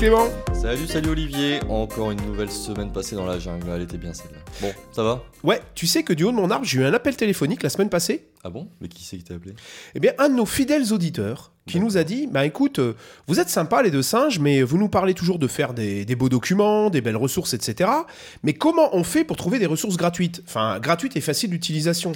Clément Salut, salut Olivier. Encore une nouvelle semaine passée dans la jungle. Elle était bien celle-là. Bon, ça va? Ouais, tu sais que du haut de mon arbre, j'ai eu un appel téléphonique la semaine passée Ah bon? Mais qui c'est qui t'a appelé? Eh bien, un de nos fidèles auditeurs qui nous a dit Bah écoute, euh, vous êtes sympas les deux singes, mais vous nous parlez toujours de faire des, des beaux documents, des belles ressources, etc. Mais comment on fait pour trouver des ressources gratuites? Enfin, gratuites et faciles d'utilisation?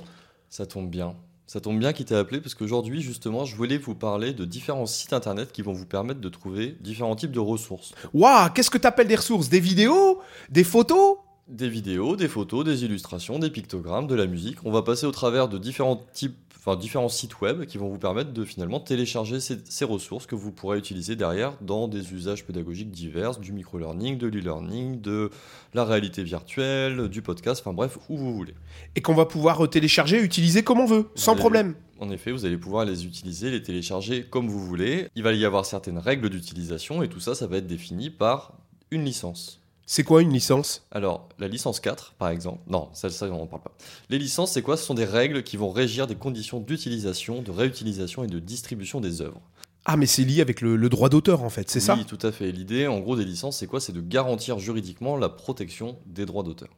Ça tombe bien. Ça tombe bien qu'il t'a appelé parce qu'aujourd'hui, justement, je voulais vous parler de différents sites internet qui vont vous permettre de trouver différents types de ressources. Waouh, qu'est-ce que t'appelles des ressources? Des vidéos? Des photos? Des vidéos, des photos, des illustrations, des pictogrammes, de la musique. On va passer au travers de différents types, enfin différents sites web qui vont vous permettre de finalement télécharger ces, ces ressources que vous pourrez utiliser derrière dans des usages pédagogiques divers, du micro-learning, de l'e-learning, de la réalité virtuelle, du podcast, enfin bref, où vous voulez. Et qu'on va pouvoir télécharger et utiliser comme on veut, sans allez- problème. En effet, vous allez pouvoir les utiliser, les télécharger comme vous voulez. Il va y avoir certaines règles d'utilisation et tout ça, ça va être défini par une licence. C'est quoi une licence Alors, la licence 4, par exemple, non, ça, ça on n'en parle pas. Les licences, c'est quoi? Ce sont des règles qui vont régir des conditions d'utilisation, de réutilisation et de distribution des œuvres. Ah, mais c'est lié avec le, le droit d'auteur en fait, c'est ça? Oui, tout à fait. L'idée, en gros, des licences, c'est quoi? C'est de garantir juridiquement la protection des droits d'auteur.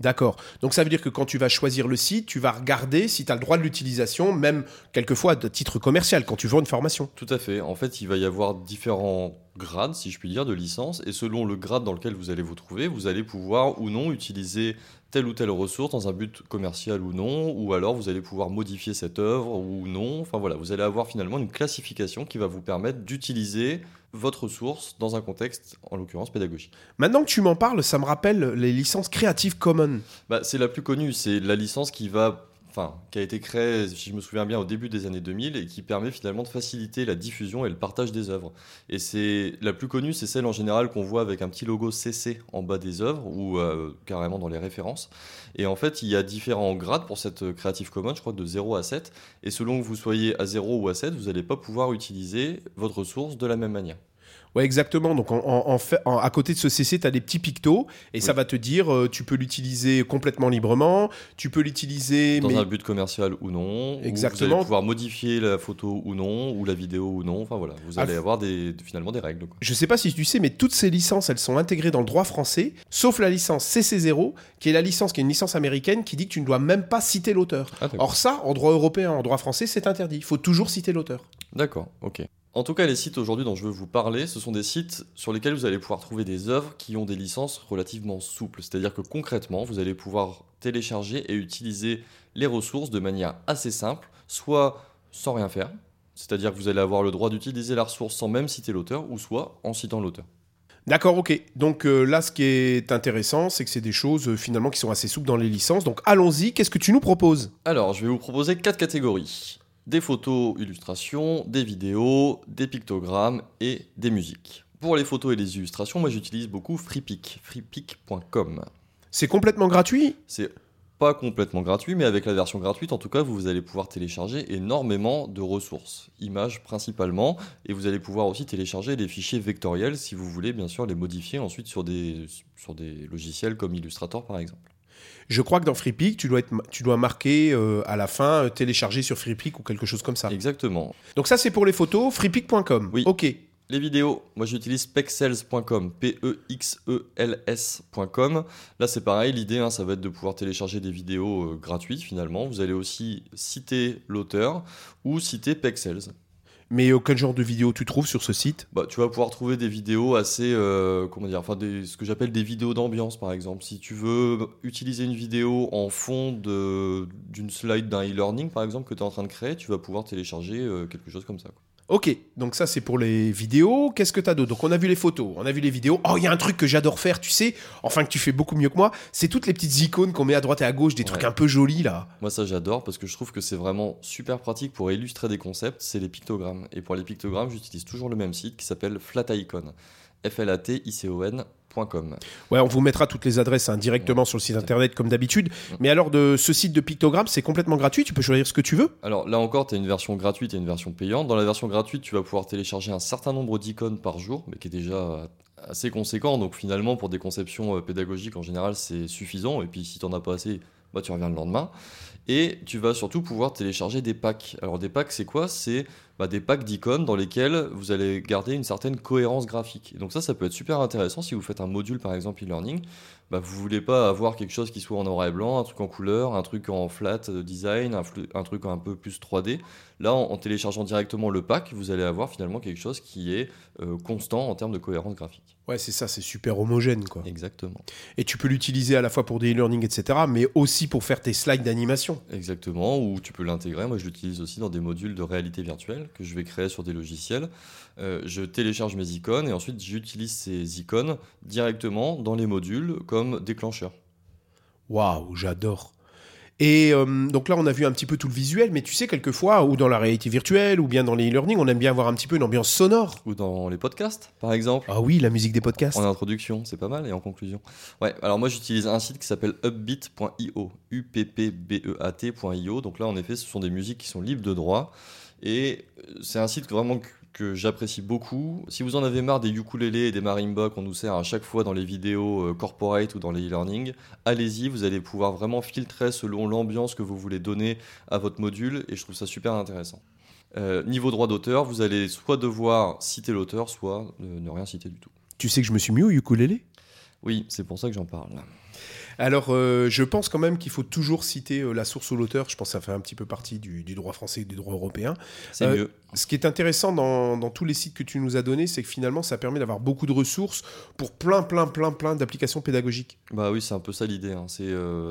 D'accord. Donc ça veut dire que quand tu vas choisir le site, tu vas regarder si tu as le droit de l'utilisation, même quelquefois de titre commercial, quand tu vends une formation. Tout à fait. En fait, il va y avoir différents grades, si je puis dire, de licence. Et selon le grade dans lequel vous allez vous trouver, vous allez pouvoir ou non utiliser telle ou telle ressource dans un but commercial ou non. Ou alors, vous allez pouvoir modifier cette œuvre ou non. Enfin voilà, vous allez avoir finalement une classification qui va vous permettre d'utiliser votre ressource dans un contexte, en l'occurrence, pédagogique. Maintenant que tu m'en parles, ça me rappelle les licences Creative Commons. Bah, c'est la plus connue. C'est la licence qui va... Enfin, qui a été créée, si je me souviens bien, au début des années 2000 et qui permet finalement de faciliter la diffusion et le partage des œuvres. Et c'est la plus connue, c'est celle en général qu'on voit avec un petit logo CC en bas des œuvres ou euh, carrément dans les références. Et en fait, il y a différents grades pour cette Creative Commons, je crois de 0 à 7. Et selon que vous soyez à 0 ou à 7, vous n'allez pas pouvoir utiliser votre ressource de la même manière. Ouais, exactement. Donc, en, en- en fait, en- à côté de ce CC, tu as des petits pictos et ça va te dire euh, tu peux l'utiliser complètement librement, tu peux l'utiliser. Dans mais... un but commercial ou non. ou Vous Exactement. allez pouvoir modifier la photo ou non, ou la vidéo ou non. Enfin voilà, vous allez avoir des, finalement des règles. quoi. Je sais pas si tu sais, mais toutes ces licences, elles sont intégrées dans le droit français, sauf la licence CC0, qui est la licence qui est une licence américaine qui dit que tu ne dois même pas citer l'auteur. Ah. Or ça, en droit européen, en droit français, c'est interdit. Il faut toujours citer l'auteur. D'accord, ok. En tout cas, les sites aujourd'hui dont je veux vous parler, ce sont des sites sur lesquels vous allez pouvoir trouver des œuvres qui ont des licences relativement souples. C'est-à-dire que concrètement, vous allez pouvoir télécharger et utiliser les ressources de manière assez simple, soit sans rien faire, c'est-à-dire que vous allez avoir le droit d'utiliser la ressource sans même citer l'auteur, ou soit en citant l'auteur. D'accord, ok. Donc euh, là, ce qui est intéressant, c'est que c'est des choses euh, finalement qui sont assez souples dans les licences. Donc allons-y, qu'est-ce que tu nous proposes? Alors, je vais vous proposer quatre catégories. Des photos, illustrations, des vidéos, des pictogrammes et des musiques. Pour les photos et les illustrations, moi j'utilise beaucoup FreePic, freepic.com. C'est complètement gratuit? C'est pas complètement gratuit, mais avec la version gratuite, en tout cas, vous allez pouvoir télécharger énormément de ressources, images principalement, et vous allez pouvoir aussi télécharger des fichiers vectoriels si vous voulez bien sûr les modifier ensuite sur des, sur des logiciels comme Illustrator par exemple. Je crois que dans FreePic, tu dois, être, tu dois marquer euh, à la fin euh, télécharger sur FreePic ou quelque chose comme ça. Exactement. Donc ça, c'est pour les photos, freepic.com. Oui. Ok. Les vidéos, moi j'utilise pexels.com, P-E-X-E-L-S.com. Là c'est pareil, l'idée hein, ça va être de pouvoir télécharger des vidéos euh, gratuites finalement. Vous allez aussi citer l'auteur ou citer Pexels. Mais euh, quel genre de vidéo tu trouves sur ce site? Bah, tu vas pouvoir trouver des vidéos assez, euh, comment dire, enfin ce que j'appelle des vidéos d'ambiance par exemple. Si tu veux utiliser une vidéo en fond d'une slide d'un e-learning par exemple que tu es en train de créer, tu vas pouvoir télécharger euh, quelque chose comme ça. Ok, donc ça c'est pour les vidéos. Qu'est-ce que t'as d'autre? Donc on a vu les photos, on a vu les vidéos. Oh, il y a un truc que j'adore faire, tu sais, enfin que tu fais beaucoup mieux que moi, c'est toutes les petites icônes qu'on met à droite et à gauche, des trucs un peu jolis là. Moi ça j'adore parce que je trouve que c'est vraiment super pratique pour illustrer des concepts, c'est les pictogrammes. Et pour les pictogrammes, j'utilise toujours le même site qui s'appelle Flaticon. F-L-A-T-I-C-O-N.com. Ouais, on vous mettra toutes les adresses hein, directement sur le site internet comme d'habitude. Mais alors de ce site de pictogrammes, c'est complètement gratuit, tu peux choisir ce que tu veux. Alors là encore, tu as une version gratuite et une version payante. Dans la version gratuite, tu vas pouvoir télécharger un certain nombre d'icônes par jour, mais qui est déjà assez conséquent. Donc finalement, pour des conceptions euh, pédagogiques, en général, c'est suffisant. Et puis si tu n'en as pas assez, bah, tu reviens le lendemain. Et tu vas surtout pouvoir télécharger des packs. Alors des packs, c'est quoi? C'est bah, des packs d'icônes dans lesquels vous allez garder une certaine cohérence graphique. Donc ça, ça peut être super intéressant si vous faites un module, par exemple, e-learning. Bah, vous voulez pas avoir quelque chose qui soit en noir et blanc, un truc en couleur, un truc en flat design, un, truc un peu plus 3D. Là, en, téléchargeant directement le pack, vous allez avoir finalement quelque chose qui est euh, constant en termes de cohérence graphique. Ouais, c'est ça, c'est super homogène, quoi. Exactement. Et tu peux l'utiliser à la fois pour des e-learning, etc., mais aussi pour faire tes slides d'animation. Exactement, ou tu peux l'intégrer. Moi, je l'utilise aussi dans des modules de réalité virtuelle que je vais créer sur des logiciels. Euh, je télécharge mes icônes et ensuite j'utilise ces icônes directement dans les modules comme déclencheur. Waouh, j'adore. Et euh, donc là, on a vu un petit peu tout le visuel, mais tu sais, quelquefois, ou dans la réalité virtuelle, ou bien dans les e-learning, on aime bien avoir un petit peu une ambiance sonore. Ou dans les podcasts, par exemple. Ah oui, la musique des podcasts. En introduction, c'est pas mal, et en conclusion. Ouais, alors moi, j'utilise un site qui s'appelle upbeat.io, U-P-P-B-E-A-T.io. Donc là, en effet, ce sont des musiques qui sont libres de droit. Et euh, c'est un site vraiment que j'apprécie beaucoup. Si vous en avez marre des ukulélés et des marimbas qu'on nous sert à chaque fois dans les vidéos euh, corporate ou dans les e-learning, allez-y, vous allez pouvoir vraiment filtrer selon l'ambiance que vous voulez donner à votre module et je trouve ça super intéressant. Euh, niveau droit d'auteur, vous allez soit devoir citer l'auteur, soit ne rien citer du tout. Tu sais que je me suis mis au ukulélé? Oui, c'est pour ça que j'en parle. Alors, euh, je pense quand même qu'il faut toujours citer euh, la source ou l'auteur. Je pense que ça fait un petit peu partie du, droit français et du droit européen. C'est euh, mieux. Ce qui est intéressant dans, tous les sites que tu nous as donnés, c'est que finalement, ça permet d'avoir beaucoup de ressources pour plein, plein, plein, plein d'applications pédagogiques. Bah oui, c'est un peu ça l'idée. Hein.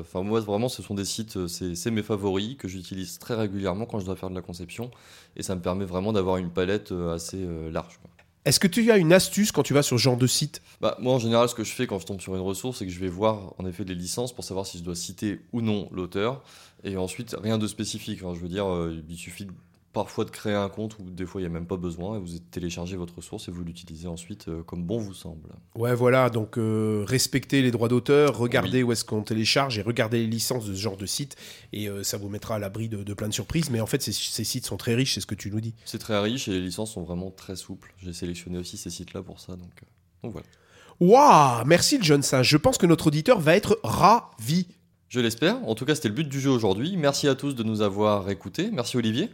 enfin, moi, vraiment, ce sont des sites, c'est mes favoris que j'utilise très régulièrement quand je dois faire de la conception. Et ça me permet vraiment d'avoir une palette assez large. Est-ce que tu as une astuce quand tu vas sur ce genre de site? Bah, Moi, en général, ce que je fais quand je tombe sur une ressource, c'est que je vais voir en effet les licences pour savoir si je dois citer ou non l'auteur. Et ensuite, rien de spécifique. je veux dire, euh, il suffit parfois de créer un compte où des fois il n'y a même pas besoin et vous téléchargez votre ressource et vous l'utilisez ensuite euh, comme bon vous semble. Ouais, voilà, donc euh, respectez les droits d'auteur, regardez où est-ce qu'on télécharge et regardez les licences de ce genre de site et euh, ça vous mettra à l'abri de, plein de surprises. Mais en fait, ces, sites sont très riches, c'est ce que tu nous dis. C'est très riche et les licences sont vraiment très souples. J'ai sélectionné aussi ces sites-là pour ça, donc, donc voilà. Waouh, merci le jeune singe. Je pense que notre auditeur va être ravi. Je l'espère. En tout cas, c'était le but du jeu aujourd'hui. Merci à tous de nous avoir écoutés. Merci Olivier.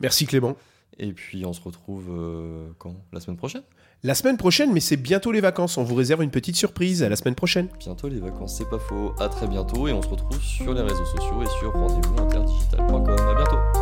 Merci Clément. Et puis on se retrouve euh, quand? La semaine prochaine La semaine prochaine, mais c'est bientôt les vacances. On vous réserve une petite surprise. À la semaine prochaine. Bientôt les vacances, c'est pas faux. À très bientôt et on se retrouve sur les réseaux sociaux et sur rendez-vous interdigital.com. À bientôt.